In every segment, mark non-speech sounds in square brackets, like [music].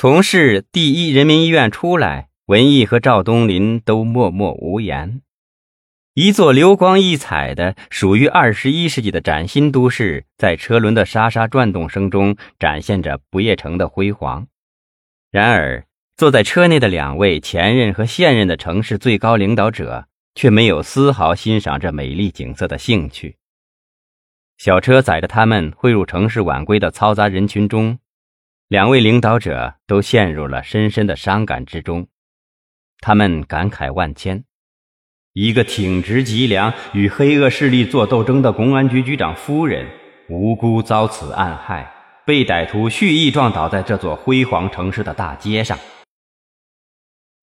从市第一人民医院出来，文艺和赵东林都默默无言。一座流光溢彩的、属于二十一世纪的崭新都市，在车轮的沙沙转动声中，展现着不夜城的辉煌。然而，坐在车内的两位前任和现任的城市最高领导者，却没有丝毫欣赏这美丽景色的兴趣。小车载着他们汇入城市晚归的嘈杂人群中。两位领导者都陷入了深深的伤感之中，他们感慨万千。一个挺直脊梁与黑恶势力作斗争的公安局局长夫人，无辜遭此暗害，被歹徒蓄意撞倒在这座辉煌城市的大街上。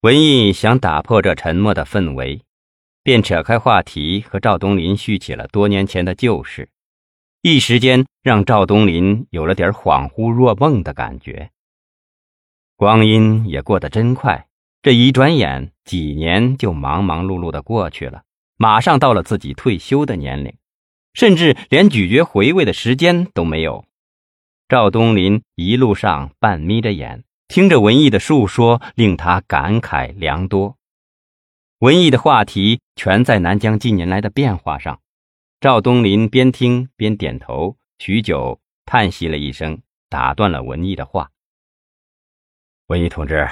文艺想打破这沉默的氛围，便扯开话题和赵东林叙起了多年前的旧事。一时间，让赵东林有了点恍惚若梦的感觉。光阴也过得真快，这一转眼，几年就忙忙碌碌的过去了，马上到了自己退休的年龄，甚至连咀嚼回味的时间都没有。赵东林一路上半眯着眼，听着文艺的述说，令他感慨良多。文艺的话题全在南疆近年来的变化上。赵东林边听边点头，许久叹息了一声，打断了文艺的话：“文艺同志，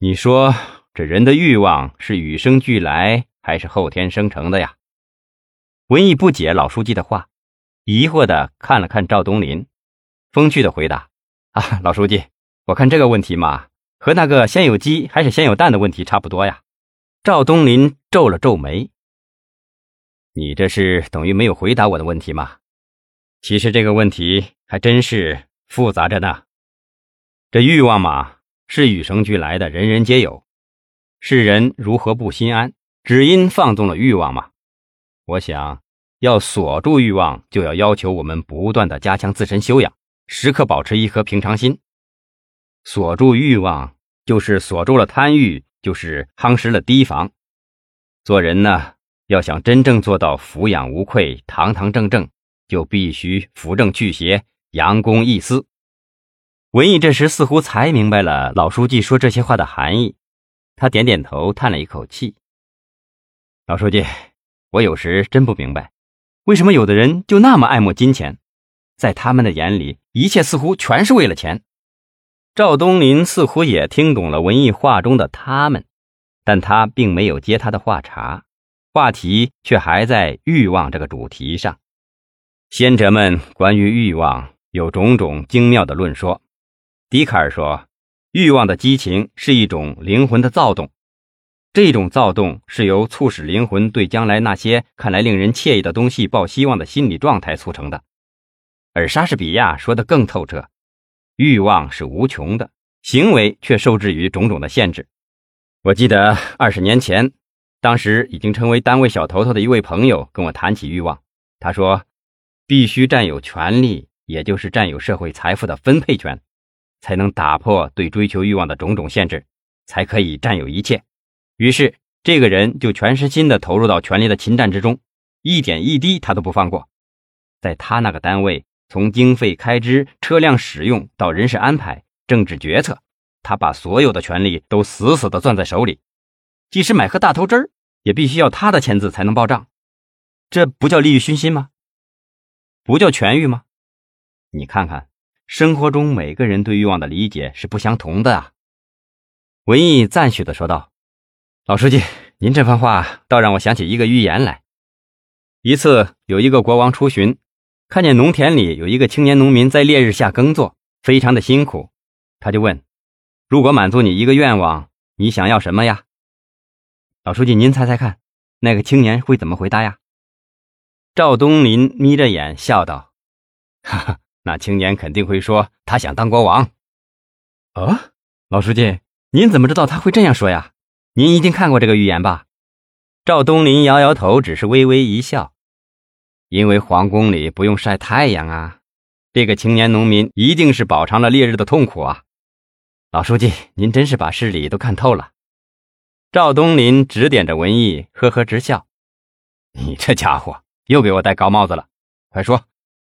你说这人的欲望是与生俱来还是后天生成的呀？”文艺不解老书记的话，疑惑的看了看赵东林，风趣的回答：“啊，老书记，我看这个问题嘛，和那个先有鸡还是先有蛋的问题差不多呀。”赵东林皱了皱眉。你这是等于没有回答我的问题吗？其实这个问题还真是复杂着呢。这欲望嘛，是与生俱来的，人人皆有。世人如何不心安？只因放纵了欲望嘛。我想要锁住欲望，就要要求我们不断的加强自身修养，时刻保持一颗平常心。锁住欲望，就是锁住了贪欲，就是夯实了提防。做人呢？要想真正做到俯仰无愧、堂堂正正，就必须扶正去邪、扬公益私。文艺这时似乎才明白了老书记说这些话的含义，他点点头，叹了一口气：“老书记，我有时真不明白，为什么有的人就那么爱慕金钱，在他们的眼里，一切似乎全是为了钱。”赵东林似乎也听懂了文艺话中的他们，但他并没有接他的话茬。话题却还在欲望这个主题上，先哲们关于欲望有种种精妙的论说。笛卡尔说，欲望的激情是一种灵魂的躁动，这种躁动是由促使灵魂对将来那些看来令人惬意的东西抱希望的心理状态促成的。而莎士比亚说的更透彻，欲望是无穷的，行为却受制于种种的限制。我记得二十年前。当时已经成为单位小头头的一位朋友跟我谈起欲望，他说：“必须占有权利，也就是占有社会财富的分配权，才能打破对追求欲望的种种限制，才可以占有一切。”于是，这个人就全身心地投入到权力的侵占之中，一点一滴他都不放过。在他那个单位，从经费开支、车辆使用到人事安排、政治决策，他把所有的权力都死死地攥在手里。即使买盒大头针儿，也必须要他的签字才能报账，这不叫利欲熏心吗？不叫权欲吗？你看看，生活中每个人对欲望的理解是不相同的啊。文艺赞许的说道：“老书记，您这番话倒让我想起一个寓言来。一次，有一个国王出巡，看见农田里有一个青年农民在烈日下耕作，非常的辛苦，他就问：如果满足你一个愿望，你想要什么呀？”老书记，您猜猜看，那个青年会怎么回答呀？赵东林眯着眼笑道：“ [laughs] 哈哈，那青年肯定会说他想当国王。”啊，老书记，您怎么知道他会这样说呀？您一定看过这个寓言吧？赵东林摇摇头，只是微微一笑，因为皇宫里不用晒太阳啊。这个青年农民一定是饱尝了烈日的痛苦啊。老书记，您真是把事理都看透了。赵东林指点着文艺，呵呵直笑：“你这家伙又给我戴高帽子了！快说，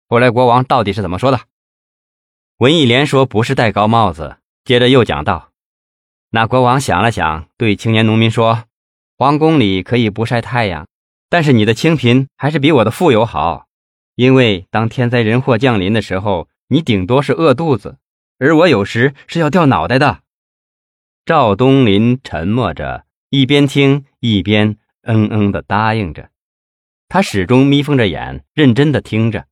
后来国王到底是怎么说的？”文艺连说：“不是戴高帽子，接着又讲道：“那国王想了想，对青年农民说：‘皇宫里可以不晒太阳，但是你的清贫还是比我的富有好，因为当天灾人祸降临的时候，你顶多是饿肚子，而我有时是要掉脑袋的。’”赵东林沉默着，一边听一边嗯嗯的答应着，他始终眯缝着眼，认真的听着。